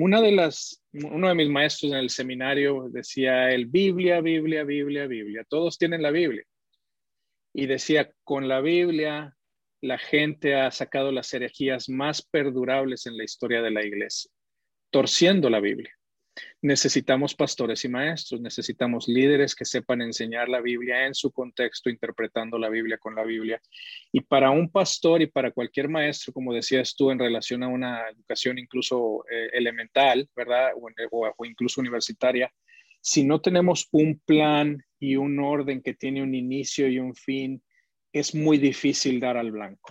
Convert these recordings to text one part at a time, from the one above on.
una de las, uno de mis maestros en el seminario decía el Biblia, Biblia, Biblia, Biblia. Todos tienen la Biblia. Y decía, con la Biblia la gente ha sacado las herejías más perdurables en la historia de la iglesia, torciendo la Biblia. Necesitamos pastores y maestros, necesitamos líderes que sepan enseñar la Biblia en su contexto, interpretando la Biblia con la Biblia. Y para un pastor y para cualquier maestro, como decías tú, en relación a una educación incluso eh, elemental, ¿verdad? o incluso universitaria, si no tenemos un plan y un orden que tiene un inicio y un fin, es muy difícil dar al blanco.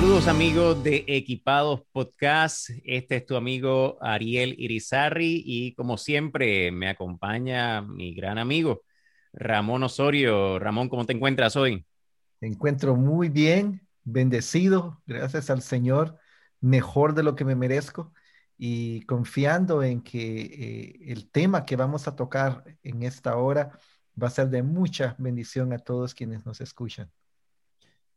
Saludos amigos de Equipados Podcast. Este es tu amigo Ariel Irizarri y como siempre me acompaña mi gran amigo Ramón Osorio. Ramón, ¿cómo te encuentras hoy? Me encuentro muy bien, bendecido, gracias al Señor, mejor de lo que me merezco y confiando en que eh, el tema que vamos a tocar en esta hora va a ser de mucha bendición a todos quienes nos escuchan.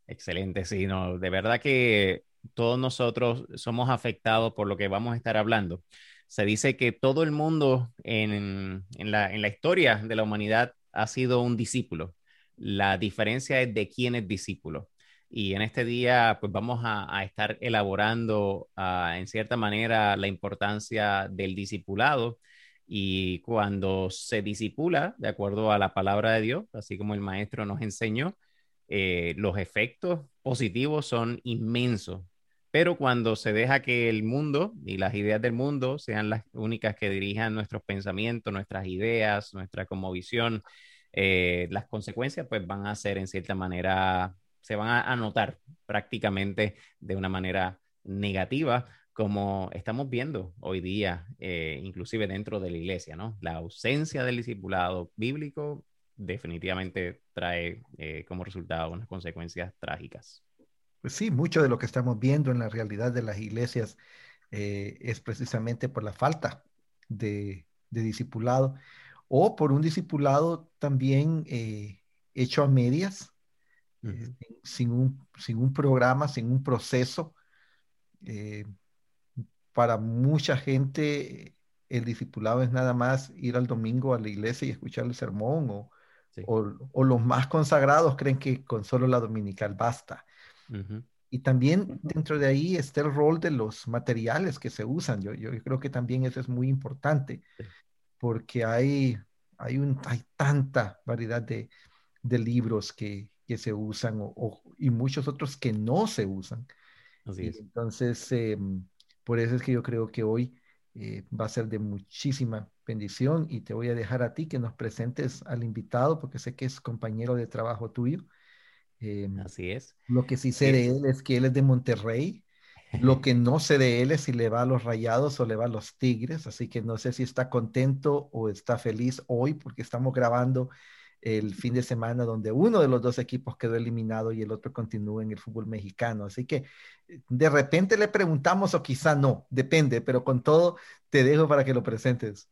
Excelente, sí, no, de verdad que todos nosotros somos afectados por lo que vamos a estar hablando. Se dice que todo el mundo en, la, historia de la humanidad ha sido un discípulo. La diferencia es de quién es discípulo. Y en este día, pues vamos a, estar elaborando ah, en cierta manera la importancia del discipulado. Y cuando se disipula, de acuerdo a la palabra de Dios, así como el maestro nos enseñó, eh, los efectos positivos son inmensos. Pero cuando se deja que el mundo y las ideas del mundo sean las únicas que dirijan nuestros pensamientos, nuestras ideas, nuestra visión, eh, las consecuencias pues van a ser en cierta manera, se van a notar prácticamente de una manera negativa, como estamos viendo hoy día, eh, inclusive dentro de la iglesia, ¿no? La ausencia del discipulado bíblico definitivamente trae eh, como resultado unas consecuencias trágicas. Pues sí, mucho de lo que estamos viendo en la realidad de las iglesias eh, es precisamente por la falta de, discipulado o por un discipulado también eh, hecho a medias, sin, un, sin un programa, sin un proceso. para mucha gente el discipulado es nada más ir al domingo a la iglesia y escuchar el sermón o, o, los más consagrados creen que con solo la dominical basta. Y también dentro de ahí está el rol de los materiales que se usan. Yo, yo creo que también eso es muy importante, porque hay, hay, un, hay tanta variedad de, de libros que, que, se usan o, y muchos otros que no se usan. Entonces, em, por eso es que yo creo que hoy eh, va a ser de muchísima bendición y te voy a dejar a ti que nos presentes al invitado porque sé que es compañero de trabajo tuyo. Em, Así es. Lo que sí sé de él es que él es de Monterrey. Lo que no sé de él es si le va a los Rayados o le va a los Tigres, así que no sé si está contento o está feliz hoy porque estamos grabando el fin de semana donde uno de los dos equipos quedó eliminado y el otro continúa en el fútbol mexicano. Así que eh, de repente le preguntamos o quizá no, depende, pero con todo te dejo para que lo presentes.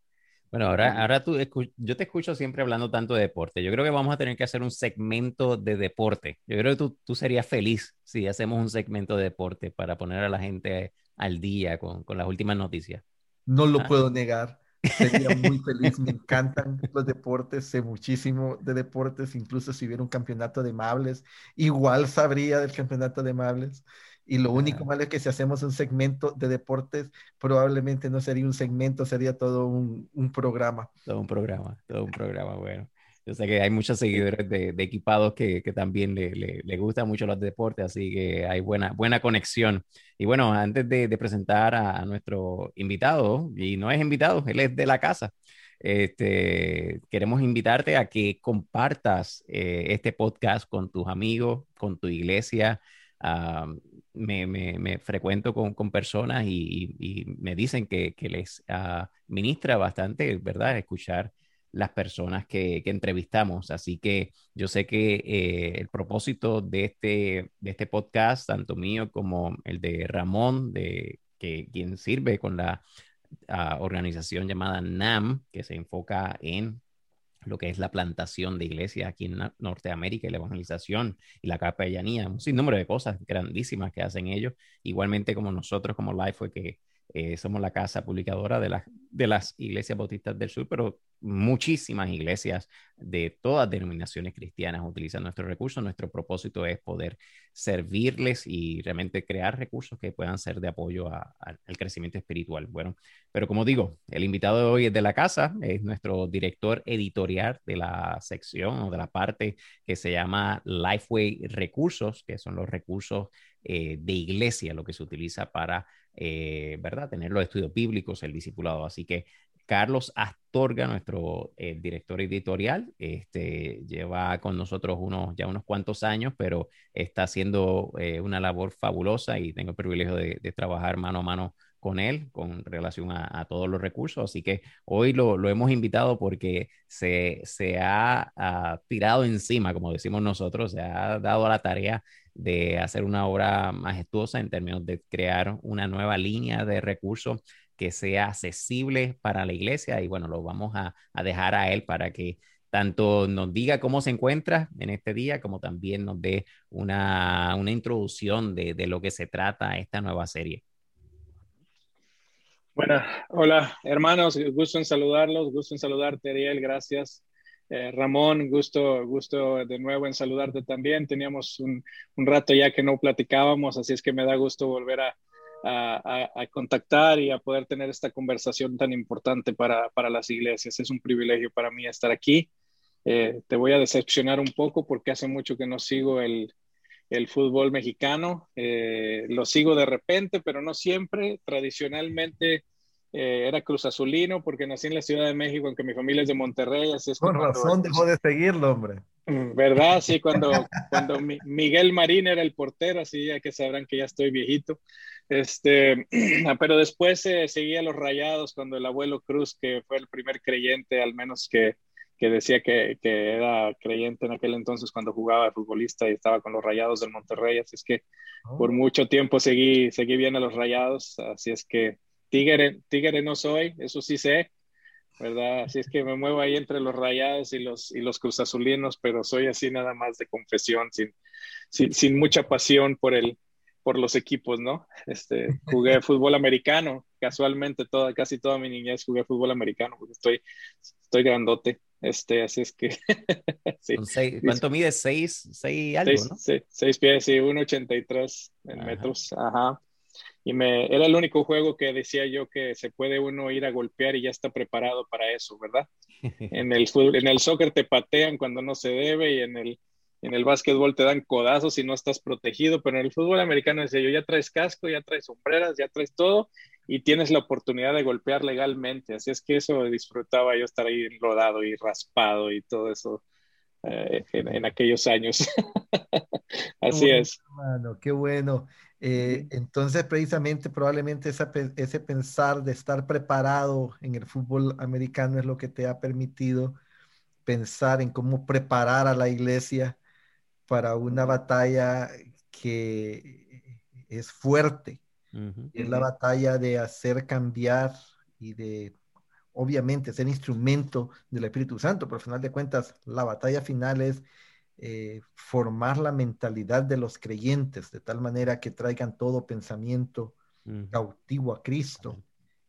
Bueno, ahora, ahora tú, yo te escucho siempre hablando tanto de deporte. Yo creo que vamos a tener que hacer un segmento de deporte. Yo creo que tú, tú serías feliz si hacemos un segmento de deporte para poner a la gente al día con, con las últimas noticias. No lo ah. puedo negar. Sería muy feliz, me encantan los deportes, sé muchísimo de deportes, incluso si hubiera un campeonato de mables, igual sabría del campeonato de mables. Y lo único malo es que si hacemos un segmento de deportes, probablemente no sería un segmento, sería todo un, un programa. Todo un programa, todo un programa, bueno. Yo sé que hay muchos seguidores de, de equipados que, que también le, le, le, gustan mucho los deportes, así que hay buena, buena conexión. Y bueno, antes de, de presentar a, nuestro invitado, y no es invitado, él es de la casa, este, queremos invitarte a que compartas eh, este podcast con tus amigos, con tu iglesia. Me, frecuento con, con personas y, me dicen que, les uh, ministra bastante, ¿verdad? Escuchar las personas que, que, entrevistamos. Así que yo sé que eh, el propósito de este, de este podcast, tanto mío como el de Ramón, de que quien sirve con la uh, organización llamada NAM, que se enfoca en lo que es la plantación de iglesias aquí en Norteamérica y la evangelización y la capellanía, un sinnúmero de cosas grandísimas que hacen ellos, igualmente como nosotros como Life, que eh, somos la casa publicadora de, de las iglesias bautistas del sur, pero muchísimas iglesias de todas denominaciones cristianas utilizan nuestros recursos. Nuestro propósito es poder servirles y realmente crear recursos que puedan ser de apoyo al crecimiento espiritual. Bueno, pero como digo, el invitado de hoy es de la casa, es nuestro director editorial de la sección o de la parte que se llama Lifeway Recursos, que son los recursos eh, de iglesia, lo que se utiliza para eh, ¿verdad? Tener los estudios bíblicos, el discipulado. Así que Carlos Astorga, nuestro eh, director editorial, este, lleva con nosotros unos, ya unos cuantos años, pero está haciendo una labor fabulosa y tengo el privilegio de, trabajar mano a mano con él con relación a, todos los recursos. Así que hoy lo, lo hemos invitado porque se, se ha, ha, tirado encima, como decimos nosotros, se ha dado a la tarea de hacer una obra majestuosa en términos de crear una nueva línea de recursos que sea accesible para la iglesia y bueno, lo vamos a, dejar a él para que tanto nos diga cómo se encuentra en este día, como también nos dé una, introducción de, lo que se trata esta nueva serie. Bueno, hola hermanos, gusto en saludarlos, gusto en saludarte Ariel, gracias eh, Ramón, gusto, gusto de nuevo en saludarte también. Teníamos un, rato ya que no platicábamos, así es que me da gusto volver a, contactar y a poder tener esta conversación tan importante para, las iglesias. Es un privilegio para mí estar aquí. Eh, te voy a decepcionar un poco porque hace mucho que no sigo el, fútbol mexicano. Eh, lo sigo de repente, pero no siempre. Tradicionalmente eh, era Cruz Azulino porque nací en la Ciudad de México, aunque mi familia es de Monterrey. Así es Con razón dejó de seguirlo, hombre. Mm, ¿Verdad? Sí, cuando, cuando Miguel Marín era el portero, así ya que sabrán que ya estoy viejito. Este, pero después eh, seguía los rayados cuando el abuelo Cruz, que fue el primer creyente, al menos que, que decía que, que, era creyente en aquel entonces cuando jugaba de futbolista y estaba con los rayados del Monterrey. Así es que por oh. mucho tiempo seguí, seguí bien a los rayados. Así es que Tigre, tigre no soy, eso sí sé, ¿verdad? Así es que me muevo ahí entre los rayados y los, y los cruzazulinos, pero soy así nada más de confesión, sin, sin, sin mucha pasión por, el, por los equipos, ¿no? Este, jugué fútbol americano, casualmente toda, casi toda mi niñez jugué fútbol americano, porque estoy, estoy grandote, este, así es que... sí. ¿Cuánto mide? ¿Seis, seis algo, seis, no? Seis, pies, sí, 1,83 en metros, ajá y me era el único juego que decía yo que se puede uno ir a golpear y ya está preparado para eso, ¿verdad? En el en el soccer te patean cuando no se debe y en el en el básquetbol te dan codazos y no estás protegido, pero en el fútbol americano decía yo ya traes casco, ya traes sombreras, ya traes todo y tienes la oportunidad de golpear legalmente, así es que eso disfrutaba yo estar ahí enrodado y raspado y todo eso eh, en, aquellos años. así es. Hermano, qué bueno. Eh, entonces, precisamente, probablemente ese pensar de estar preparado en el fútbol americano es lo que te ha permitido pensar en cómo preparar a la iglesia para una batalla que es fuerte. Es la batalla de hacer cambiar y de, obviamente, ser instrumento del Espíritu Santo, pero al final de cuentas, la batalla final es eh, formar la mentalidad de los creyentes de tal manera que traigan todo pensamiento cautivo a Cristo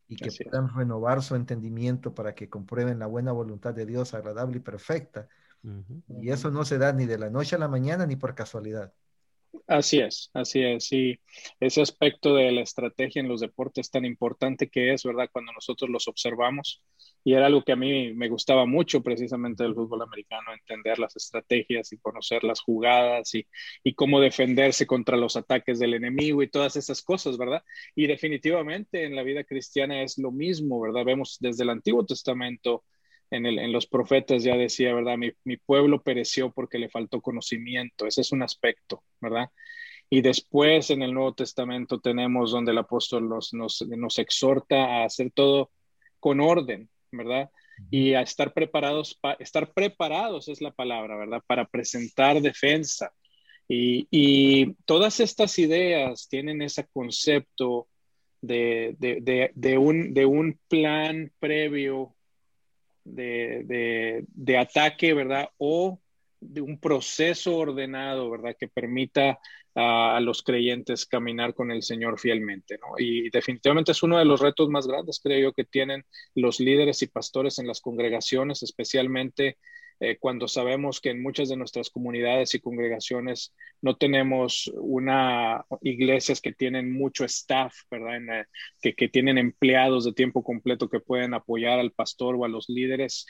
y que puedan renovar su entendimiento para que comprueben la buena voluntad de Dios agradable y perfecta. Y eso no se da ni de la noche a la mañana ni por casualidad. Así es, así es. Y ese aspecto de la estrategia en los deportes tan importante que es, ¿verdad? Cuando nosotros los observamos. Y era algo que a mí me gustaba mucho precisamente del fútbol americano, entender las estrategias y conocer las jugadas y, y cómo defenderse contra los ataques del enemigo y todas esas cosas, ¿verdad? Y definitivamente en la vida cristiana es lo mismo, ¿verdad? Vemos desde el Antiguo Testamento en, los profetas ya decía, ¿verdad? Mi, pueblo pereció porque le faltó conocimiento, ese es un aspecto, ¿verdad? Y después en el Nuevo Testamento tenemos donde el apóstol nos, nos, exhorta a hacer todo con orden, ¿verdad? Y a estar preparados, estar preparados es la palabra, ¿verdad? Para presentar defensa. Y, y todas estas ideas tienen ese concepto de, de, de, un, de un plan previo de, ataque, ¿verdad? O de un proceso ordenado, ¿verdad? Que permita a, los creyentes caminar con el Señor fielmente, ¿no? Y definitivamente es uno de los retos más grandes, creo yo, que tienen los líderes y pastores en las congregaciones, especialmente eh, cuando sabemos que en muchas de nuestras comunidades y congregaciones no tenemos una iglesias que tienen mucho staff, ¿verdad? Eh, que, que, tienen empleados de tiempo completo que pueden apoyar al pastor o a los líderes.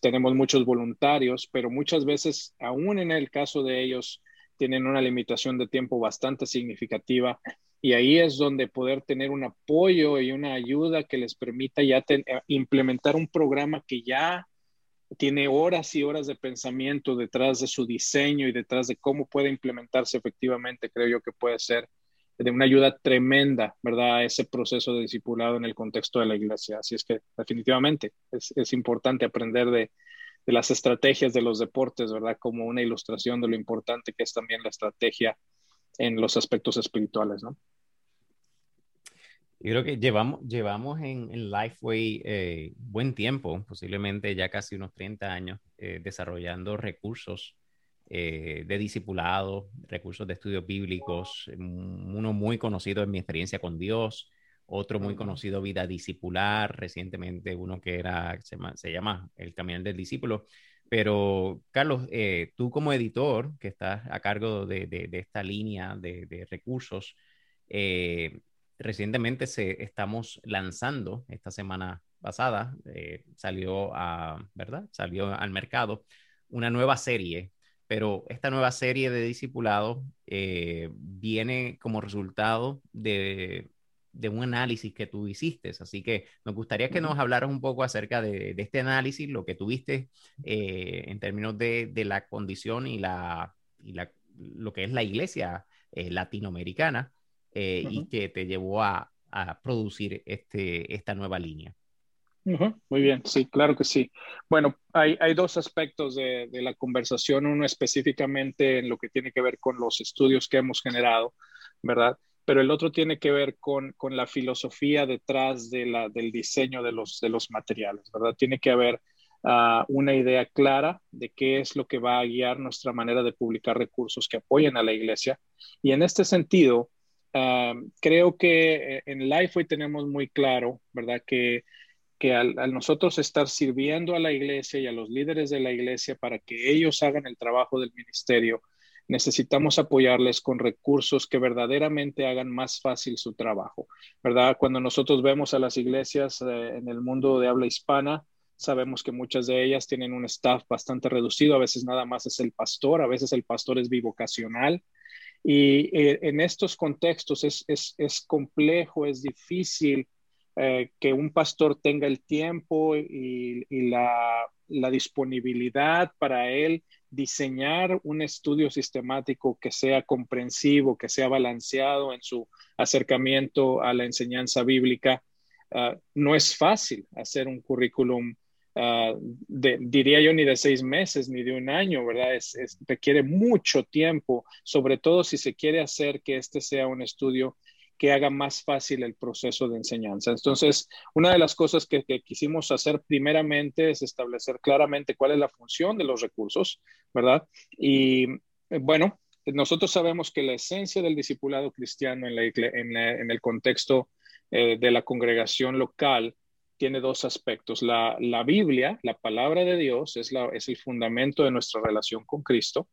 tenemos muchos voluntarios, pero muchas veces, aún en el caso de ellos, tienen una limitación de tiempo bastante significativa y ahí es donde poder tener un apoyo y una ayuda que les permita ya eh, implementar un programa que ya tiene horas y horas de pensamiento detrás de su diseño y detrás de cómo puede implementarse efectivamente, creo yo que puede ser de una ayuda tremenda, ¿verdad? A ese proceso de discipulado en el contexto de la iglesia. Así es que definitivamente es, importante aprender de, de, las estrategias de los deportes, ¿verdad? Como una ilustración de lo importante que es también la estrategia en los aspectos espirituales, ¿no? Yo creo que llevamos, llevamos en, en Lifeway eh, buen tiempo, posiblemente ya casi unos 30 años, eh, desarrollando recursos eh, de discipulado, recursos de estudios bíblicos, uno muy conocido en mi experiencia con Dios, otro muy conocido Vida Discipular, recientemente uno que era, se llama, se llama El Caminar del Discípulo. Pero, Carlos, tú como editor que estás a cargo de, de, de esta línea de, de recursos, eh, recientemente se, estamos lanzando, esta semana pasada, eh, salió a, ¿verdad? Salió al mercado una nueva serie, pero esta nueva serie de discipulado eh, viene como resultado de, de, un análisis que tú hiciste. Así que nos gustaría que nos hablaras un poco acerca de, de este análisis, lo que tuviste eh, en términos de, de, la condición y, la, y la, lo que es la iglesia latinoamericana eh, y que te llevó a, a, producir este, esta nueva línea. Muy bien, sí, claro que sí. Bueno, hay, hay dos aspectos de, de, la conversación, uno específicamente en lo que tiene que ver con los estudios que hemos generado, ¿verdad? Pero el otro tiene que ver con, con la filosofía detrás de la, del diseño de los, de los materiales, ¿verdad? Tiene que haber uh, una idea clara de qué es lo que va a guiar nuestra manera de publicar recursos que apoyen a la iglesia. Y en este sentido, creo que eh, en Lifeway tenemos muy claro, ¿verdad? Que, que al, nosotros estar sirviendo a la iglesia y a los líderes de la iglesia para que ellos hagan el trabajo del ministerio, necesitamos apoyarles con recursos que verdaderamente hagan más fácil su trabajo, ¿verdad? Cuando nosotros vemos a las iglesias eh, en el mundo de habla hispana, sabemos que muchas de ellas tienen un staff bastante reducido, a veces nada más es el pastor, a veces el pastor es bivocacional, y eh, en estos contextos es, es, es, complejo, es difícil eh, que un pastor tenga el tiempo y, la, disponibilidad para él diseñar un estudio sistemático que sea comprensivo, que sea balanceado en su acercamiento a la enseñanza bíblica. Uh, no es fácil hacer un currículum Ah, diría yo, ni de seis meses, ni de un año, ¿verdad? Es, requiere mucho tiempo, sobre todo si se quiere hacer que este sea un estudio que haga más fácil el proceso de enseñanza. Entonces, una de las cosas que, quisimos hacer primeramente es establecer claramente cuál es la función de los recursos, ¿verdad? Y bueno, nosotros sabemos que la esencia del discipulado cristiano en, en, el contexto eh, de la congregación local tiene dos aspectos. La, Biblia, la palabra de Dios, es, la, es el fundamento de nuestra relación con Cristo.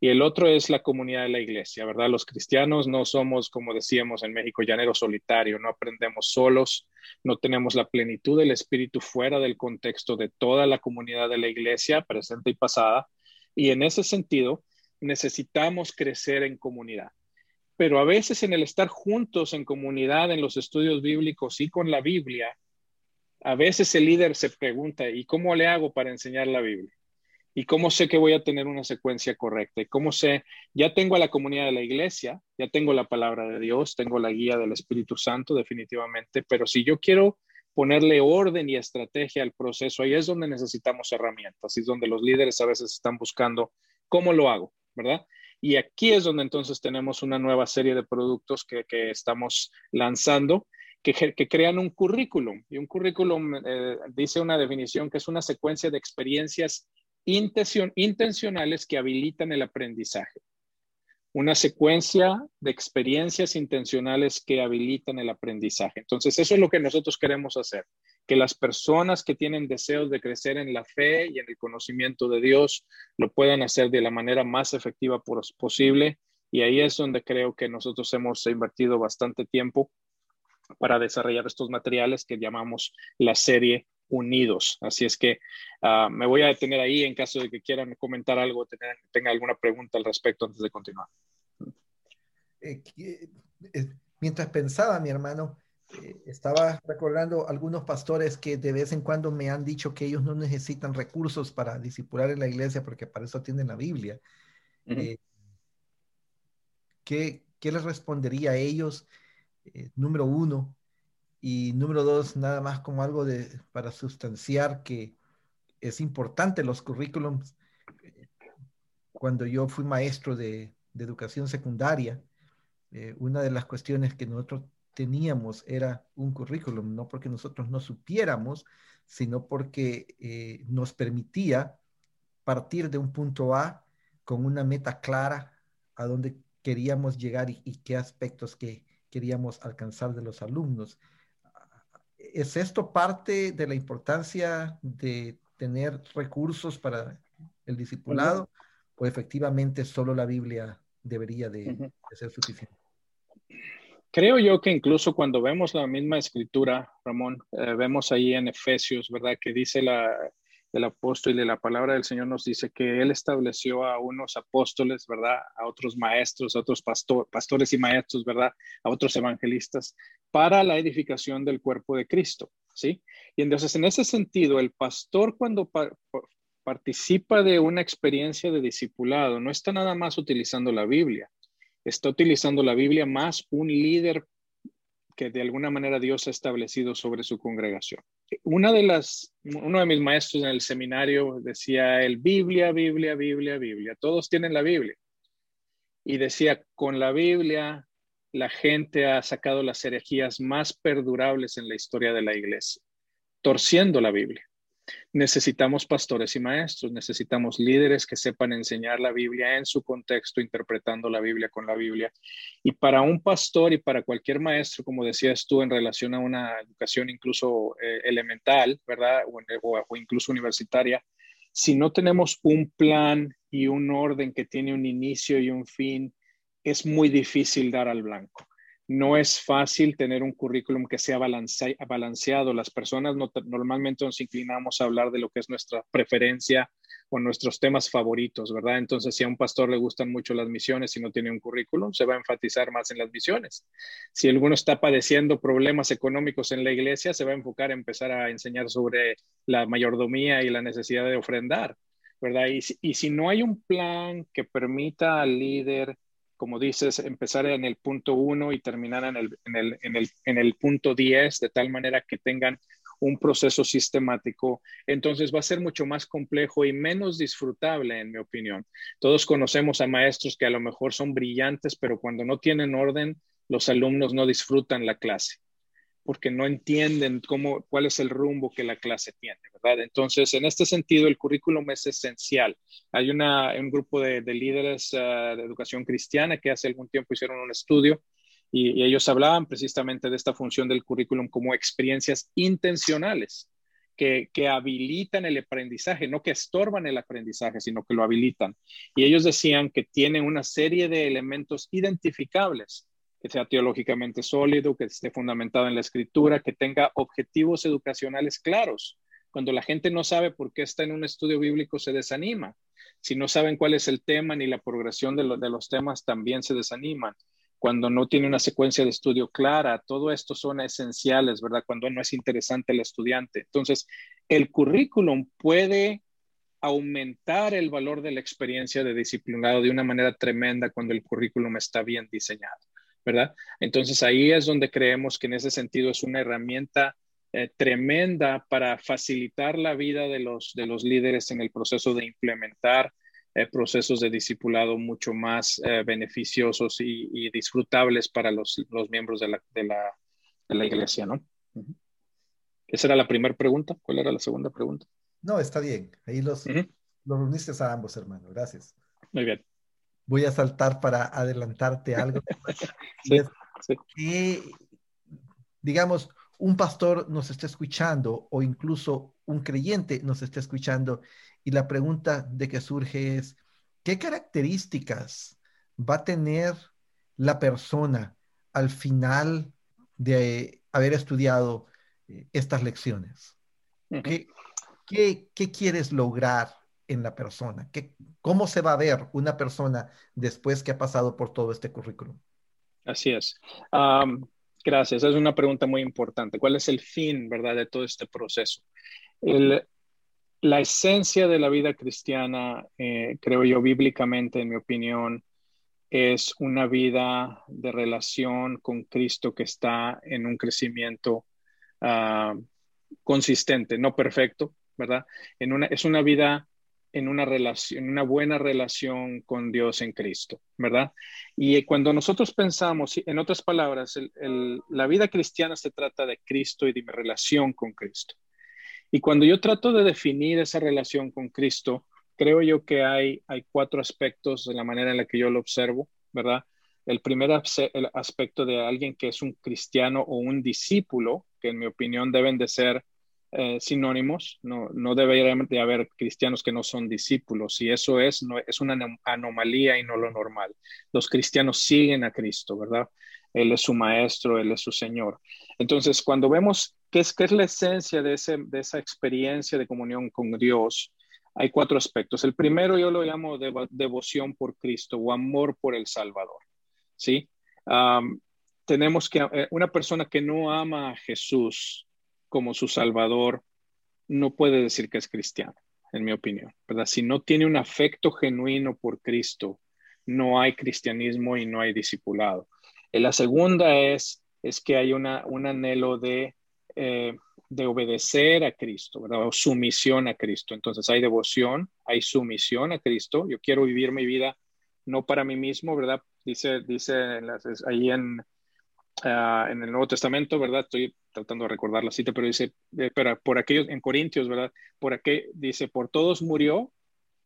Y el otro es la comunidad de la iglesia, ¿verdad? Los cristianos no somos, como decíamos en México, llanero solitario, no aprendemos solos, no tenemos la plenitud del Espíritu fuera del contexto de toda la comunidad de la iglesia, presente y pasada. Y en ese sentido, necesitamos crecer en comunidad. Pero a veces en el estar juntos en comunidad, en los estudios bíblicos y con la Biblia, a veces el líder se pregunta, ¿y cómo le hago para enseñar la Biblia? ¿Y cómo sé que voy a tener una secuencia correcta? ¿Y cómo sé? Ya tengo a la comunidad de la iglesia, ya tengo la palabra de Dios, tengo la guía del Espíritu Santo definitivamente, pero si yo quiero ponerle orden y estrategia al proceso, ahí es donde necesitamos herramientas, y es donde los líderes a veces están buscando cómo lo hago, ¿verdad? Y aquí es donde entonces tenemos una nueva serie de productos que, estamos lanzando que, crean un currículum. Y un currículum eh, dice una definición que es una secuencia de experiencias intencionales que habilitan el aprendizaje. Una secuencia de experiencias intencionales que habilitan el aprendizaje. Entonces, eso es lo que nosotros queremos hacer, que las personas que tienen deseos de crecer en la fe y en el conocimiento de Dios lo puedan hacer de la manera más efectiva posible. Y ahí es donde creo que nosotros hemos invertido bastante tiempo para desarrollar estos materiales que llamamos la serie unidos. Así es que ah, me voy a detener ahí en caso de que quieran comentar algo, tener, tenga alguna pregunta al respecto antes de continuar. Eh, eh, mientras pensaba, mi hermano, eh, estaba recordando algunos pastores que de vez en cuando me han dicho que ellos no necesitan recursos para disipular en la iglesia porque para eso tienen la Biblia. ¿qué, ¿Qué les respondería a ellos? Número uno, y número dos, nada más como algo de, para sustanciar que es importante los currículums. Cuando yo fui maestro de, educación secundaria, eh, una de las cuestiones que nosotros teníamos era un currículum, no porque nosotros no supiéramos, sino porque eh, nos permitía partir de un punto A con una meta clara a dónde queríamos llegar y, y qué aspectos que queríamos alcanzar de los alumnos. ¿Es esto parte de la importancia de tener recursos para el discipulado o efectivamente solo la Biblia debería de, ser suficiente? Creo yo que incluso cuando vemos la misma escritura, Ramón, eh, vemos ahí en Efesios, ¿verdad? Que dice la, el apóstol y la palabra del Señor nos dice que Él estableció a unos apóstoles, ¿verdad? A otros maestros, a otros pastores y maestros, ¿verdad? A otros evangelistas para la edificación del cuerpo de Cristo, ¿sí? Y entonces, en ese sentido, el pastor cuando participa de una experiencia de discipulado, no está nada más utilizando la Biblia, está utilizando la Biblia más un líder que de alguna manera Dios ha establecido sobre su congregación. Una de las, uno de mis maestros en el seminario decía el Biblia, Biblia, Biblia, Biblia. Todos tienen la Biblia. Y decía, con la Biblia la gente ha sacado las herejías más perdurables en la historia de la iglesia, torciendo la Biblia. Necesitamos pastores y maestros, necesitamos líderes que sepan enseñar la Biblia en su contexto, interpretando la Biblia con la Biblia. Y para un pastor y para cualquier maestro, como decías tú, en relación a una educación incluso eh, elemental, ¿verdad? o incluso universitaria, si no tenemos un plan y un orden que tiene un inicio y un fin, es muy difícil dar al blanco no es fácil tener un currículum que sea balanceado. Las personas normalmente nos inclinamos a hablar de lo que es nuestra preferencia o nuestros temas favoritos, ¿verdad? Entonces, si a un pastor le gustan mucho las misiones y no tiene un currículum, se va a enfatizar más en las misiones. Si alguno está padeciendo problemas económicos en la iglesia, se va a enfocar a empezar a enseñar sobre la mayordomía y la necesidad de ofrendar, ¿verdad? Y, si no hay un plan que permita al líder como dices, empezar en el punto uno y terminar en el, en el, en el, en el punto 10, de tal manera que tengan un proceso sistemático, entonces va a ser mucho más complejo y menos disfrutable, en mi opinión. Todos conocemos a maestros que a lo mejor son brillantes, pero cuando no tienen orden, los alumnos no disfrutan la clase porque no entienden cómo, cuál es el rumbo que la clase tiene, ¿verdad? Entonces, en este sentido, el currículum es esencial. Hay una, un grupo de, líderes ah, de educación cristiana que hace algún tiempo hicieron un estudio y, ellos hablaban precisamente de esta función del currículum como experiencias intencionales. Que, que, habilitan el aprendizaje, no que estorban el aprendizaje, sino que lo habilitan. Y ellos decían que tiene una serie de elementos identificables que sea teológicamente sólido, que esté fundamentado en la escritura, que tenga objetivos educacionales claros. Cuando la gente no sabe por qué está en un estudio bíblico, se desanima. Si no saben cuál es el tema ni la progresión de, los temas, también se desaniman. Cuando no tiene una secuencia de estudio clara, todo esto son esenciales, ¿verdad? Cuando no es interesante el estudiante. Entonces, el currículum puede aumentar el valor de la experiencia de disciplinado de una manera tremenda cuando el currículum está bien diseñado, ¿verdad? Entonces ahí es donde creemos que en ese sentido es una herramienta eh, tremenda para facilitar la vida de los, de los líderes en el proceso de implementar eh, procesos de discipulado mucho más eh, beneficiosos y, disfrutables para los, los miembros de la, de, la, de la, iglesia, ¿no? Esa era la primera pregunta. ¿Cuál era la segunda pregunta? No, está bien. Ahí los, los reuniste a ambos, hermano. Gracias. Muy bien. Voy a saltar para adelantarte algo. sí, digamos, un pastor nos está escuchando o incluso un creyente nos está escuchando y la pregunta de que surge es, ¿qué características va a tener la persona al final de haber estudiado eh, estas lecciones? ¿Qué, qué, quieres lograr en la persona? ¿Qué, ¿Cómo se va a ver una persona después que ha pasado por todo este currículum? Así es. Gracias, es una pregunta muy importante. ¿Cuál es el fin, verdad, de todo este proceso? la esencia de la vida cristiana, eh, creo yo, bíblicamente, en mi opinión, es una vida de relación con Cristo que está en un crecimiento ah, consistente, no perfecto, ¿verdad? Es una vida en una relación, una buena relación con Dios en Cristo, ¿verdad? Y cuando nosotros pensamos, en otras palabras, la vida cristiana se trata de Cristo y de mi relación con Cristo. Y cuando yo trato de definir esa relación con Cristo, creo yo que hay, hay cuatro aspectos de la manera en la que yo lo observo, ¿verdad? El primer aspecto de alguien que es un cristiano o un discípulo, que en mi opinión deben de ser eh, sinónimos, no, no debería de haber cristianos que no son discípulos y eso es, no, es una anomalía y no lo normal. Los cristianos siguen a Cristo, ¿verdad? Él es su maestro, Él es su Señor. Entonces, cuando vemos qué es, qué es la esencia de, ese, de esa experiencia de comunión con Dios, hay cuatro aspectos. El primero yo lo llamo devoción por Cristo o amor por el Salvador, ¿sí? tenemos que, eh, una persona que no ama a Jesús, como su Salvador, no puede decir que es cristiano, en mi opinión, ¿verdad? Si no tiene un afecto genuino por Cristo, no hay cristianismo y no hay discipulado. Y la segunda es, es que hay una, un anhelo de, eh, de obedecer a Cristo, ¿verdad? O sumisión a Cristo. Entonces hay devoción, hay sumisión a Cristo. Yo quiero vivir mi vida no para mí mismo, ¿verdad? Dice, dice ahí en, ah, en el Nuevo Testamento, ¿verdad? Estoy tratando de recordar la cita, pero dice, eh, pero por aquellos, en Corintios, ¿verdad? Por aquel, dice, por todos murió,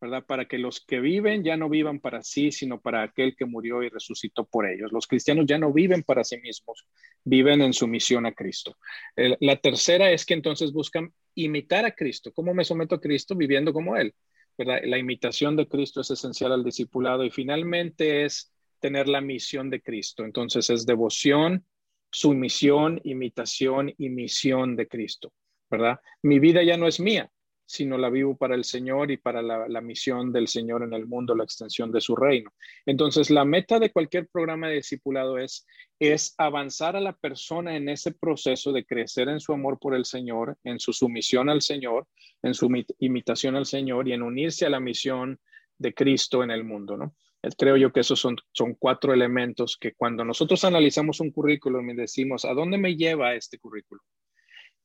¿verdad? Para que los que viven ya no vivan para sí, sino para aquel que murió y resucitó por ellos. Los cristianos ya no viven para sí mismos, viven en sumisión a Cristo. la tercera es que entonces buscan imitar a Cristo. ¿Cómo me someto a Cristo? Viviendo como Él. La imitación de Cristo es esencial al discipulado y finalmente es tener la misión de Cristo. Entonces es devoción, sumisión, imitación y misión de Cristo, ¿verdad? Mi vida ya no es mía, sino la vivo para el Señor y para la, misión del Señor en el mundo, la extensión de su reino. Entonces, la meta de cualquier programa de discipulado es, es avanzar a la persona en ese proceso de crecer en su amor por el Señor, en su sumisión al Señor, en su imitación al Señor y en unirse a la misión de Cristo en el mundo, ¿no? Creo yo que esos son, son cuatro elementos que cuando nosotros analizamos un currículum y decimos, ¿a dónde me lleva este currículum?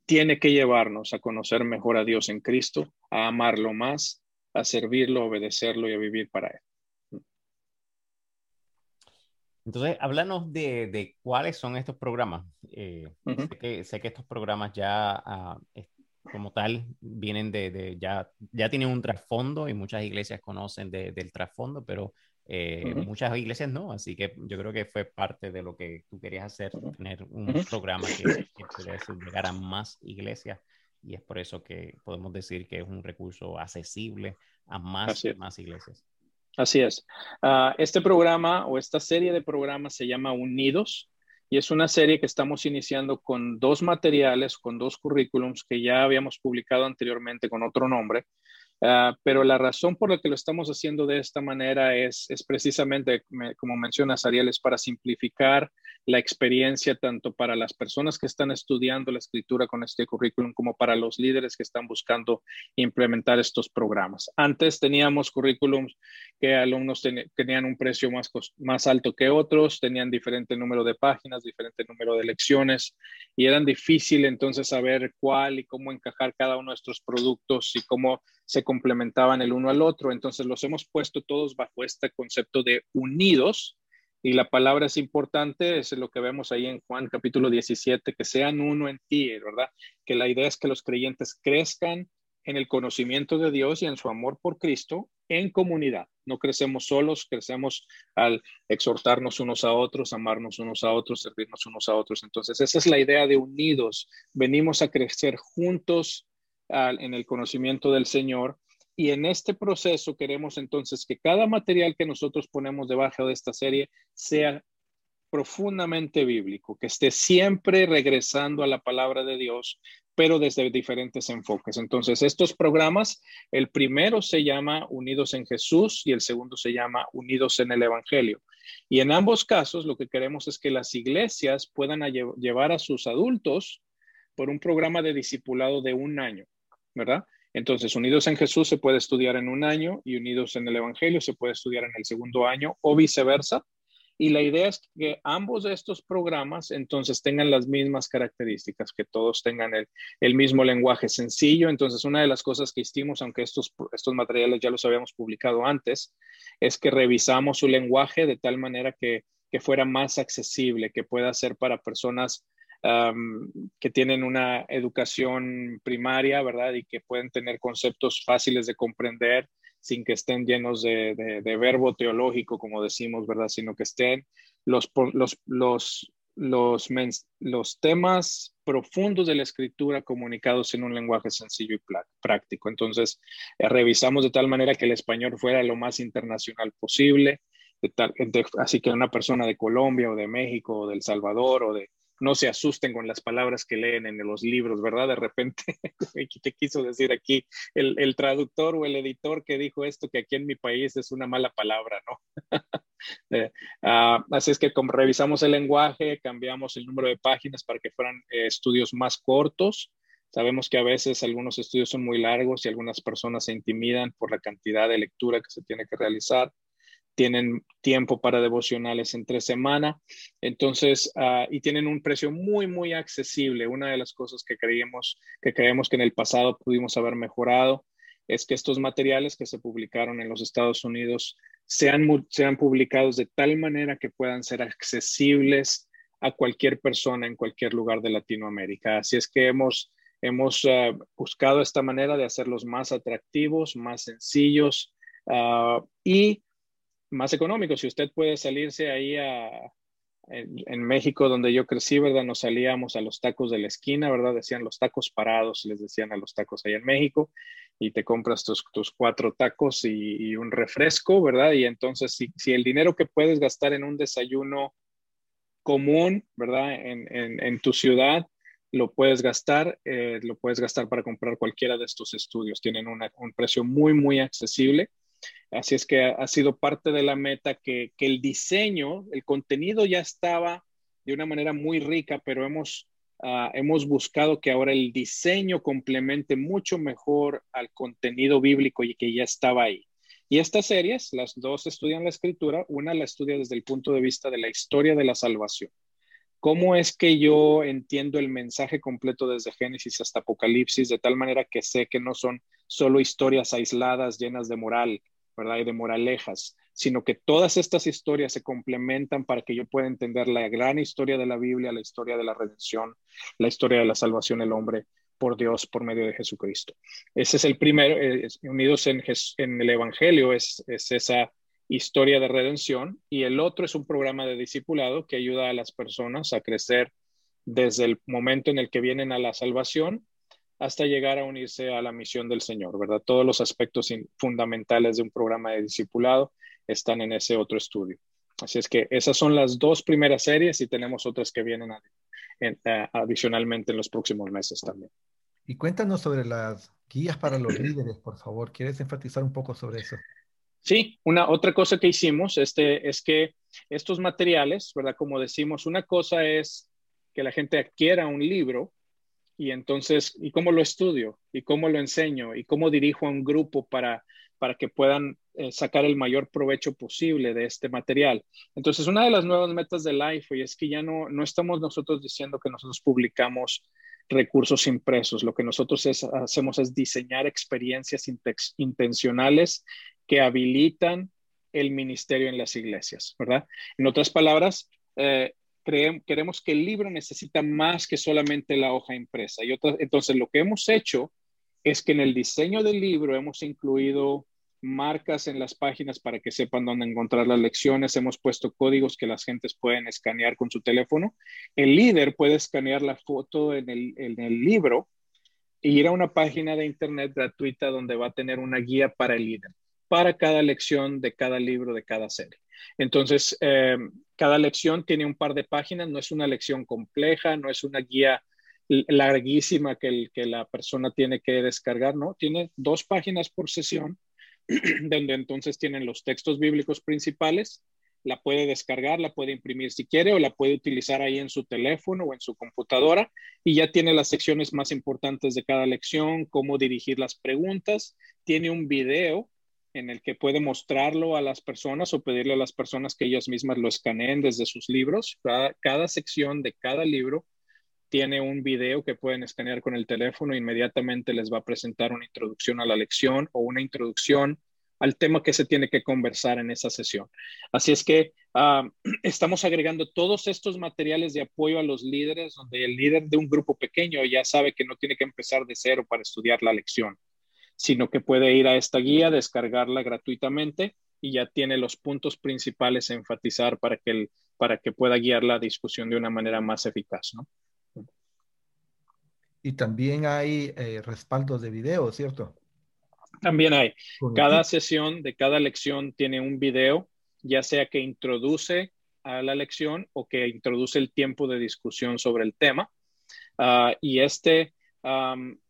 Tiene que llevarnos a conocer mejor a Dios en Cristo, a amarlo más, a servirlo, a obedecerlo y a vivir para Él. Entonces, háblanos de, cuáles son estos programas. Eh, sé, que, estos programas ya ah, como tal vienen de, ya, ya tienen un trasfondo y muchas iglesias conocen del trasfondo, pero eh, muchas iglesias no, así que yo creo que fue parte de lo que tú querías hacer, tener un programa que, que llegar a más iglesias y es por eso que podemos decir que es un recurso accesible a más, más iglesias. Así es. Ah, este programa o esta serie de programas se llama Unidos y es una serie que estamos iniciando con dos materiales, con dos currículums que ya habíamos publicado anteriormente con otro nombre Ah, pero la razón por la que lo estamos haciendo de esta manera es, es precisamente, como mencionas, Ariel, es para simplificar la experiencia tanto para las personas que están estudiando la escritura con este currículum como para los líderes que están buscando implementar estos programas. Antes teníamos currículums que alumnos tenían un precio más, más alto que otros, tenían diferente número de páginas, diferente número de lecciones y eran difícil entonces saber cuál y cómo encajar cada uno de estos productos y cómo se complementaban el uno al otro. Entonces los hemos puesto todos bajo este concepto de unidos y la palabra es importante, es lo que vemos ahí en Juan capítulo 17, que sean uno en ti, ¿verdad? Que la idea es que los creyentes crezcan en el conocimiento de Dios y en su amor por Cristo en comunidad. No crecemos solos, crecemos al exhortarnos unos a otros, amarnos unos a otros, servirnos unos a otros. Entonces, esa es la idea de unidos. Venimos a crecer juntos en el conocimiento del Señor. Y en este proceso queremos entonces que cada material que nosotros ponemos debajo de esta serie sea profundamente bíblico, que esté siempre regresando a la palabra de Dios, pero desde diferentes enfoques. Entonces, estos programas, el primero se llama Unidos en Jesús y el segundo se llama Unidos en el Evangelio. Y en ambos casos, lo que queremos es que las iglesias puedan llevar a sus adultos por un programa de discipulado de un año. ¿Verdad? Entonces, unidos en Jesús se puede estudiar en un año y unidos en el Evangelio se puede estudiar en el segundo año o viceversa. Y la idea es que ambos de estos programas entonces tengan las mismas características, que todos tengan el, mismo lenguaje sencillo. Entonces, una de las cosas que hicimos, aunque estos, estos materiales ya los habíamos publicado antes, es que revisamos su lenguaje de tal manera que, que fuera más accesible, que pueda ser para personas que tienen una educación primaria, ¿verdad? Y que pueden tener conceptos fáciles de comprender sin que estén llenos de, verbo teológico, como decimos, ¿verdad? Sino que estén los, los, los, los, los temas profundos de la escritura comunicados en un lenguaje sencillo y práctico. Entonces, eh, revisamos de tal manera que el español fuera lo más internacional posible. así que una persona de Colombia o de México o de El Salvador o de no se asusten con las palabras que leen en los libros, ¿verdad? De repente, ¿qué quiso decir aquí el, traductor o el editor que dijo esto, que aquí en mi país es una mala palabra, ¿no? Eh, ah, así es que revisamos el lenguaje, cambiamos el número de páginas para que fueran eh, estudios más cortos. Sabemos que a veces algunos estudios son muy largos y algunas personas se intimidan por la cantidad de lectura que se tiene que realizar tienen tiempo para devocionales entre semana, entonces, ah, y tienen un precio muy, muy accesible. Una de las cosas que creíamos, que creemos que en el pasado pudimos haber mejorado es que estos materiales que se publicaron en los Estados Unidos sean, sean publicados de tal manera que puedan ser accesibles a cualquier persona en cualquier lugar de Latinoamérica. Así es que hemos, hemos ah, buscado esta manera de hacerlos más atractivos, más sencillos uh, y más económico. Si usted puede salirse ahí a, en, México, donde yo crecí, ¿verdad? Nos salíamos a los tacos de la esquina, ¿verdad? Decían los tacos parados, les decían a los tacos ahí en México, y te compras tus, tus cuatro tacos y, un refresco, ¿verdad? Y entonces, si, si, el dinero que puedes gastar en un desayuno común, ¿verdad? En, en, tu ciudad, lo puedes gastar, eh, lo puedes gastar para comprar cualquiera de estos estudios. Tienen un precio muy, muy accesible Así es que ha, sido parte de la meta que, el diseño, el contenido ya estaba de una manera muy rica, pero hemos, ah, hemos buscado que ahora el diseño complemente mucho mejor al contenido bíblico y que ya estaba ahí. Y estas series, las dos estudian la escritura, una la estudia desde el punto de vista de la historia de la salvación. ¿Cómo es que yo entiendo el mensaje completo desde Génesis hasta Apocalipsis de tal manera que sé que no son solo historias aisladas llenas de moral, ¿verdad? Y de moralejas, sino que todas estas historias se complementan para que yo pueda entender la gran historia de la Biblia, la historia de la redención, la historia de la salvación del hombre por Dios por medio de Jesucristo. Ese es el primero, eh, unidos en, el Evangelio, es, es esa historia de redención, y el otro es un programa de discipulado que ayuda a las personas a crecer desde el momento en el que vienen a la salvación hasta llegar a unirse a la misión del Señor, ¿verdad? Todos los aspectos fundamentales de un programa de discipulado están en ese otro estudio. Así es que esas son las dos primeras series y tenemos otras que vienen adicionalmente en los próximos meses también. Y cuéntanos sobre las guías para los líderes, por favor. ¿Quieres enfatizar un poco sobre eso? Sí, una otra cosa que hicimos este, es que estos materiales, ¿verdad? Como decimos, una cosa es que la gente adquiera un libro y entonces, ¿y cómo lo estudio? ¿Y cómo lo enseño? ¿Y cómo dirijo a un grupo para, para que puedan eh, sacar el mayor provecho posible de este material? Entonces, una de las nuevas metas del LIFE es que ya no, no estamos nosotros diciendo que nosotros publicamos recursos impresos. Lo que nosotros hacemos es diseñar experiencias intencionales que habilitan el ministerio en las iglesias, ¿verdad? En otras palabras, eh, queremos que el libro necesita más que solamente la hoja impresa. Y entonces, lo que hemos hecho es que en el diseño del libro hemos incluido marcas en las páginas para que sepan dónde encontrar las lecciones. Hemos puesto códigos que las gentes pueden escanear con su teléfono. El líder puede escanear la foto en el, en el libro e ir a una página de internet gratuita donde va a tener una guía para el líder para cada lección de cada libro, de cada serie. Entonces, eh, cada lección tiene un par de páginas, no es una lección compleja, no es una guía larguísima que, la persona tiene que descargar, ¿no? Tiene dos páginas por sesión, donde entonces tienen los textos bíblicos principales, la puede descargar, la puede imprimir si quiere o la puede utilizar ahí en su teléfono o en su computadora y ya tiene las secciones más importantes de cada lección, cómo dirigir las preguntas, tiene un video en el que puede mostrarlo a las personas o pedirle a las personas que ellas mismas lo escaneen desde sus libros. Cada, sección de cada libro tiene un video que pueden escanear con el teléfono inmediatamente les va a presentar una introducción a la lección o una introducción al tema que se tiene que conversar en esa sesión. Así es que ah, estamos agregando todos estos materiales de apoyo a los líderes, donde el líder de un grupo pequeño ya sabe que no tiene que empezar de cero para estudiar la lección sino que puede ir a esta guía, descargarla gratuitamente y ya tiene los puntos principales a enfatizar para que, el, para que pueda guiar la discusión de una manera más eficaz. ¿no? Y también hay eh, respaldos de video, ¿cierto? También hay. Cada sesión de cada lección tiene un video, ya sea que introduce a la lección o que introduce el tiempo de discusión sobre el tema. Ah, y este,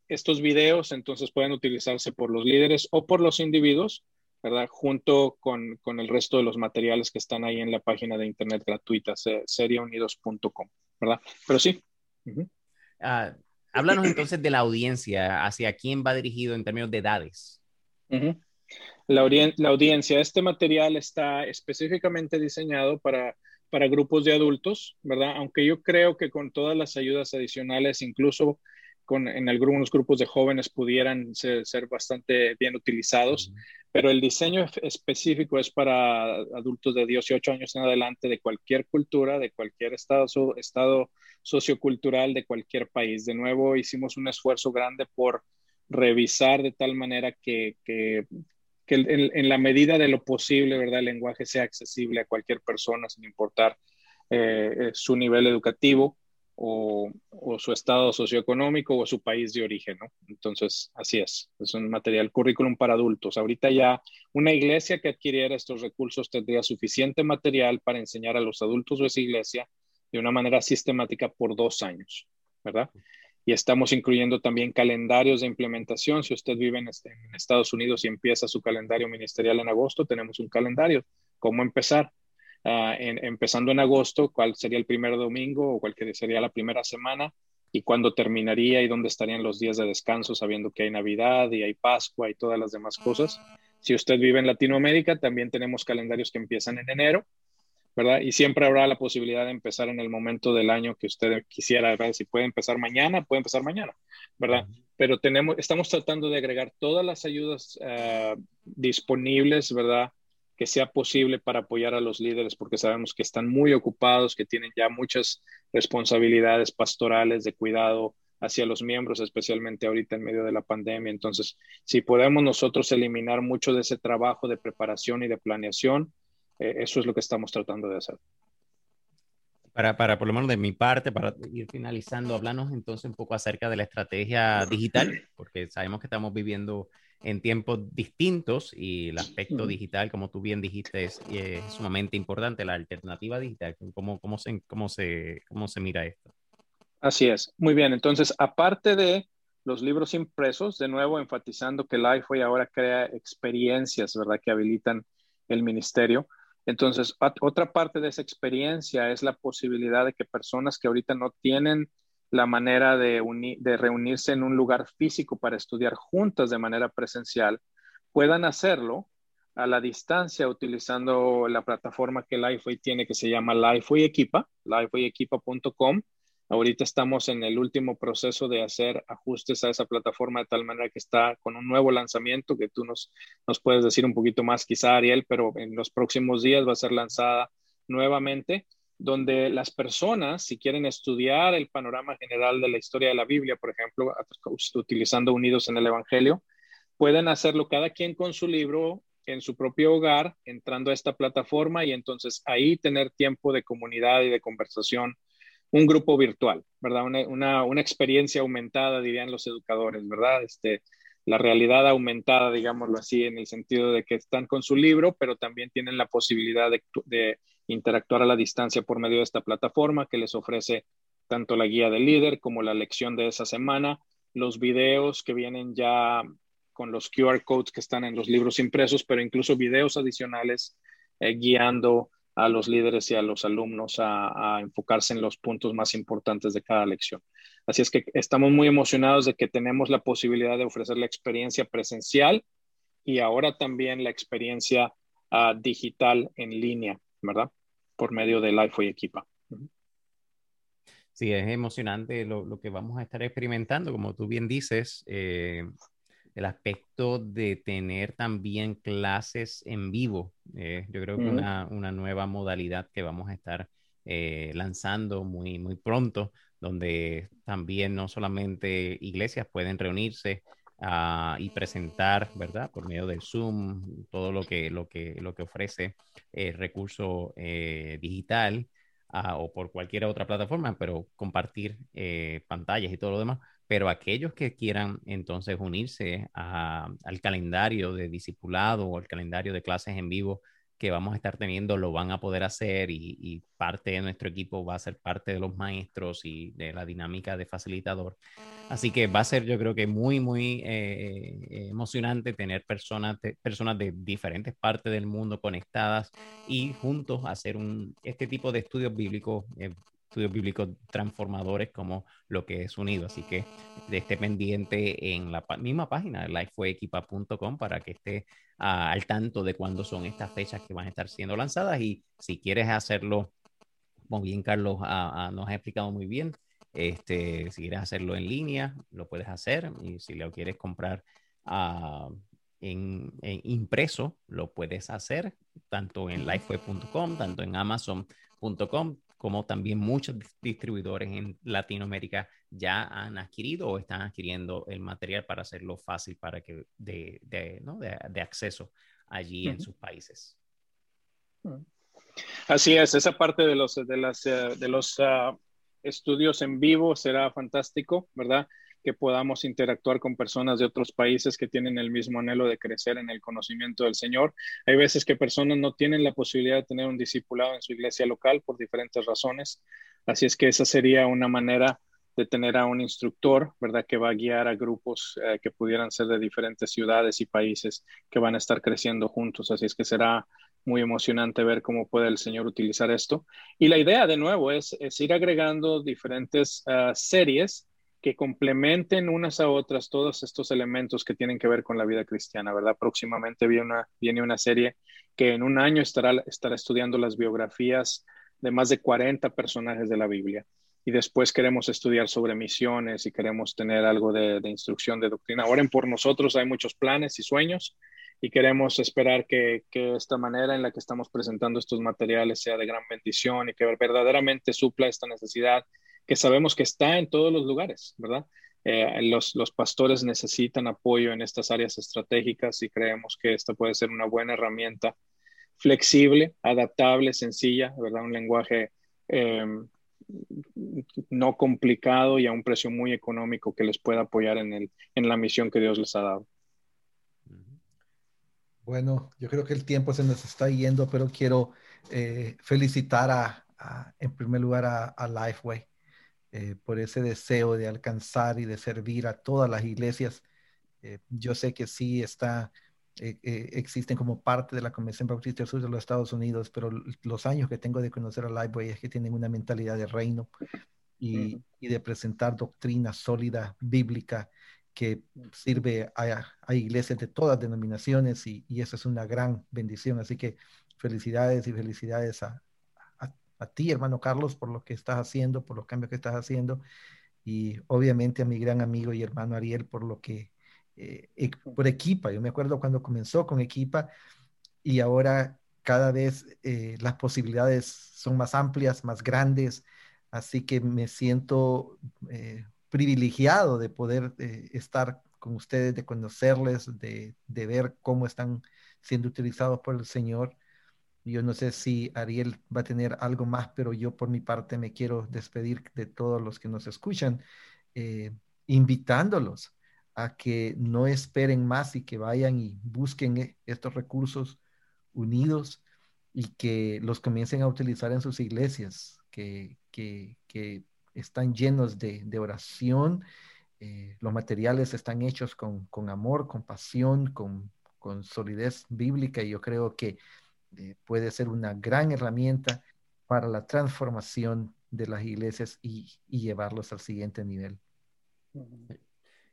estos videos entonces pueden utilizarse por los líderes o por los individuos, ¿verdad? Junto con, el resto de los materiales que están ahí en la página de internet gratuita, seriaunidos.com, ¿verdad? Pero sí. Ah, háblanos entonces de la audiencia, hacia quién va dirigido en términos de edades. la, la, audiencia, este material está específicamente diseñado para, para grupos de adultos, ¿verdad? Aunque yo creo que con todas las ayudas adicionales, incluso en algunos grupos de jóvenes pudieran ser, bastante bien utilizados, pero el diseño específico es para adultos de 18 años en adelante de cualquier cultura, de cualquier estado, estado sociocultural, de cualquier país. De nuevo, hicimos un esfuerzo grande por revisar de tal manera que, que, en, la medida de lo posible, ¿verdad? El lenguaje sea accesible a cualquier persona sin importar eh, eh, su nivel educativo o, su estado socioeconómico o su país de origen, ¿no? Entonces, así es, es un material currículum para adultos. Ahorita ya una iglesia que adquiriera estos recursos tendría suficiente material para enseñar a los adultos de esa iglesia de una manera sistemática por dos años, ¿verdad? Y estamos incluyendo también calendarios de implementación. Si usted vive en, este, en Estados Unidos y empieza su calendario ministerial en agosto, tenemos un calendario. ¿Cómo empezar? Ah, empezando en agosto, cuál sería el primer domingo o cuál sería la primera semana y cuándo terminaría y dónde estarían los días de descanso, sabiendo que hay Navidad y hay Pascua y todas las demás cosas. Si usted vive en Latinoamérica, también tenemos calendarios que empiezan en enero, ¿verdad? Y siempre habrá la posibilidad de empezar en el momento del año que usted quisiera, ¿verdad? Si puede empezar mañana, puede empezar mañana, ¿verdad? Pero tenemos, estamos tratando de agregar todas las ayudas ah, disponibles, ¿verdad? Que sea posible para apoyar a los líderes, porque sabemos que están muy ocupados, que tienen ya muchas responsabilidades pastorales de cuidado hacia los miembros, especialmente ahorita en medio de la pandemia. Entonces, si podemos nosotros eliminar mucho de ese trabajo de preparación y de planeación, eh, eso es lo que estamos tratando de hacer. Para, para, por lo menos de mi parte, para ir finalizando, hablanos entonces un poco acerca de la estrategia digital, porque sabemos que estamos viviendo en tiempos distintos y el aspecto digital, como tú bien dijiste, es, sumamente importante, la alternativa digital. ¿Cómo, cómo, se, cómo, se, ¿Cómo se mira esto? Así es, muy bien. Entonces, aparte de los libros impresos, de nuevo enfatizando que Lifeway ahora crea experiencias, ¿verdad? Que habilitan el ministerio. Entonces, otra parte de esa experiencia es la posibilidad de que personas que ahorita no tienen la manera de, reunirse en un lugar físico para estudiar juntas de manera presencial, puedan hacerlo a la distancia utilizando la plataforma que Lifeway tiene que se llama Lifeway Equipa, lifewayequipa.com Ahorita estamos en el último proceso de hacer ajustes a esa plataforma de tal manera que está con un nuevo lanzamiento que tú nos puedes decir un poquito más quizá, Ariel, pero en los próximos días va a ser lanzada nuevamente, donde las personas, si quieren estudiar el panorama general de la historia de la Biblia, por ejemplo, utilizando Unidos en el Evangelio, pueden hacerlo cada quien con su libro en su propio hogar, entrando a esta plataforma y entonces ahí tener tiempo de comunidad y de conversación un grupo virtual, ¿verdad? Una, una, experiencia aumentada, dirían los educadores, ¿verdad? Este, la realidad aumentada, digámoslo así, en el sentido de que están con su libro, pero también tienen la posibilidad de interactuar a la distancia por medio de esta plataforma que les ofrece tanto la guía del líder como la lección de esa semana, los videos que vienen ya con los QR codes que están en los libros impresos, pero incluso videos adicionales eh, guiando a los líderes y a los alumnos a, enfocarse en los puntos más importantes de cada lección. Así es que estamos muy emocionados de que tenemos la posibilidad de ofrecer la experiencia presencial y ahora también la experiencia ah, digital en línea, ¿verdad? Por medio de Lifeway Equipa. Sí, es emocionante lo, lo, que vamos a estar experimentando. Como tú bien dices, eh, el aspecto de tener también clases en vivo. Eh, yo creo que una, una, nueva modalidad que vamos a estar eh, lanzando muy, muy pronto, donde también no solamente iglesias pueden reunirse ah, y presentar, ¿verdad? Por medio del Zoom, todo lo que, lo que, lo que ofrece el recurso eh, digital ah, o por cualquier otra plataforma, pero compartir pantallas y todo lo demás pero aquellos que quieran entonces unirse al calendario de discipulado o al calendario de clases en vivo que vamos a estar teniendo lo van a poder hacer y, parte de nuestro equipo va a ser parte de los maestros y de la dinámica de facilitador. Así que va a ser yo creo que muy, muy eh, emocionante tener personas personas de diferentes partes del mundo conectadas y juntos hacer un, este tipo de estudios bíblicos eh, estudios bíblicos transformadores como lo que es unido. Así que esté pendiente en la misma página de lifewayequipa.com para que esté ah, al tanto de cuándo son estas fechas que van a estar siendo lanzadas. Y si quieres hacerlo, como bien Carlos ah, ah, nos ha explicado muy bien, este, si quieres hacerlo en línea, lo puedes hacer. Y si lo quieres comprar en, en, impreso, lo puedes hacer tanto en lifeway.com, tanto en amazon.com como también muchos distribuidores en Latinoamérica ya han adquirido o están adquiriendo el material para hacerlo fácil para que de, de, ¿no? de, acceso allí en sus países. Así es, esa parte de los, de las, eh, de los ah, estudios en vivo será fantástico, ¿verdad? Que podamos interactuar con personas de otros países que tienen el mismo anhelo de crecer en el conocimiento del Señor. Hay veces que personas no tienen la posibilidad de tener un discipulado en su iglesia local por diferentes razones. Así es que esa sería una manera de tener a un instructor, ¿verdad? Que va a guiar a grupos eh, que pudieran ser de diferentes ciudades y países que van a estar creciendo juntos. Así es que será muy emocionante ver cómo puede el Señor utilizar esto. Y la idea, de nuevo, es, ir agregando diferentes ah, series que complementen unas a otras todos estos elementos que tienen que ver con la vida cristiana, ¿verdad? Próximamente viene una, viene una serie que en un año estará, estará estudiando las biografías de más de 40 personajes de la Biblia. Y después queremos estudiar sobre misiones y queremos tener algo de, instrucción de doctrina. Oren por nosotros, hay muchos planes y sueños y queremos esperar que, que, esta manera en la que estamos presentando estos materiales sea de gran bendición y que verdaderamente supla esta necesidad que sabemos que está en todos los lugares, ¿verdad? Eh, los, pastores necesitan apoyo en estas áreas estratégicas y creemos que esta puede ser una buena herramienta flexible, adaptable, sencilla, ¿verdad? Un lenguaje em, no complicado y a un precio muy económico que les pueda apoyar en, el, en la misión que Dios les ha dado. Bueno, yo creo que el tiempo se nos está yendo, pero quiero eh, felicitar a, en primer lugar a, a Lifeway eh, por ese deseo de alcanzar y de servir a todas las iglesias. Eh, yo sé que sí está, eh, existen como parte de la Convención Bautista del Sur de los Estados Unidos, pero los años que tengo de conocer a Lifeway es que tienen una mentalidad de reino y, y de presentar doctrina sólida, bíblica, que sirve a, a, iglesias de todas denominaciones y, y, eso es una gran bendición. Así que felicidades y felicidades a, a, ti, hermano Carlos, por lo que estás haciendo, por los cambios que estás haciendo y obviamente a mi gran amigo y hermano Ariel por lo que, eh, por Equipa. Yo me acuerdo cuando comenzó con Equipa y ahora cada vez eh, las posibilidades son más amplias, más grandes, así que me siento... Eh, privilegiado de poder eh, estar con ustedes, de conocerles, de, de, ver cómo están siendo utilizados por el Señor. Yo no sé si Ariel va a tener algo más, pero yo por mi parte me quiero despedir de todos los que nos escuchan, eh, invitándolos a que no esperen más y que vayan y busquen eh, estos recursos unidos y que los comiencen a utilizar en sus iglesias, que, que, están llenos de, oración, eh, los materiales están hechos con, amor, con pasión, con, solidez bíblica y yo creo que eh, puede ser una gran herramienta para la transformación de las iglesias y, llevarlos al siguiente nivel.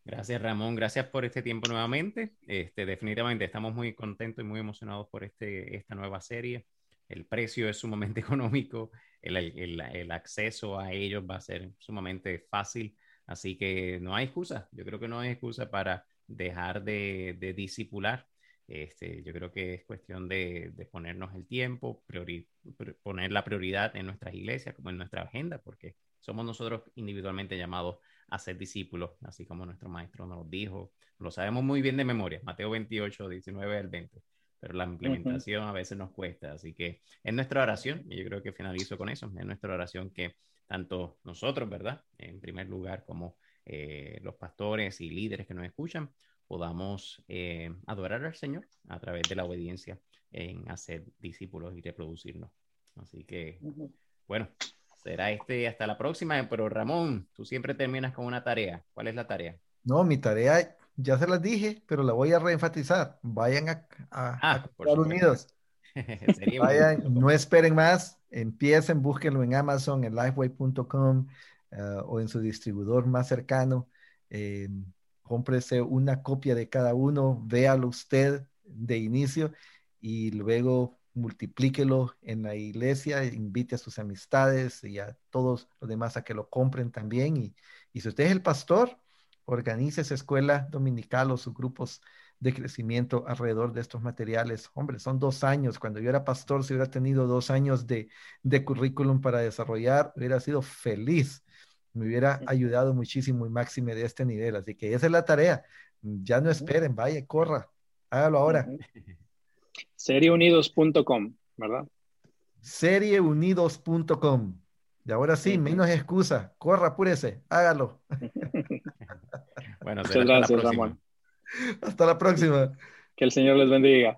Gracias Ramón, gracias por este tiempo nuevamente. Este, definitivamente estamos muy contentos y muy emocionados por este, esta nueva serie. El precio es sumamente económico, el, acceso a ellos va a ser sumamente fácil, así que no hay excusa, yo creo que no hay excusa para dejar de, de disipular. Este, yo creo que es cuestión de, ponernos el tiempo, poner la prioridad en nuestras iglesias como en nuestra agenda, porque somos nosotros individualmente llamados a ser discípulos, así como nuestro maestro nos dijo. Lo sabemos muy bien de memoria, Mateo 28, 19 al 20 pero la implementación a veces nos cuesta. Así que es nuestra oración, y yo creo que finalizo con eso, es nuestra oración que tanto nosotros, ¿verdad? En primer lugar, como eh, los pastores y líderes que nos escuchan, podamos eh, adorar al Señor a través de la obediencia en hacer discípulos y reproducirnos. Así que, bueno, será este hasta la próxima, pero Ramón, tú siempre terminas con una tarea. ¿Cuál es la tarea? No, mi tarea ya se las dije, pero la voy a reenfatizar. Vayan a, a, ah, Unidos. Vayan, no esperen más, empiecen, búsquenlo en Amazon, en lifeway.com eh, o en su distribuidor más cercano. Eh, cómprese una copia de cada uno, véalo usted de inicio y luego multiplíquelo en la iglesia, invite a sus amistades y a todos los demás a que lo compren también. Y, y si usted es el pastor, organice esa escuela dominical o sus grupos de crecimiento alrededor de estos materiales. Hombre, son dos años. Cuando yo era pastor, si hubiera tenido dos años de, de currículum para desarrollar, hubiera sido feliz. Me hubiera ayudado muchísimo y máxime de este nivel. Así que esa es la tarea. Ya no esperen, vaya, corra, hágalo ahora. Serieunidos.com, ¿verdad? Serieunidos.com. Y ahora sí, menos excusa. Corra, apúrese, hágalo. Bueno, Muchas gracias, Ramón. Hasta la próxima. Que el Señor les bendiga.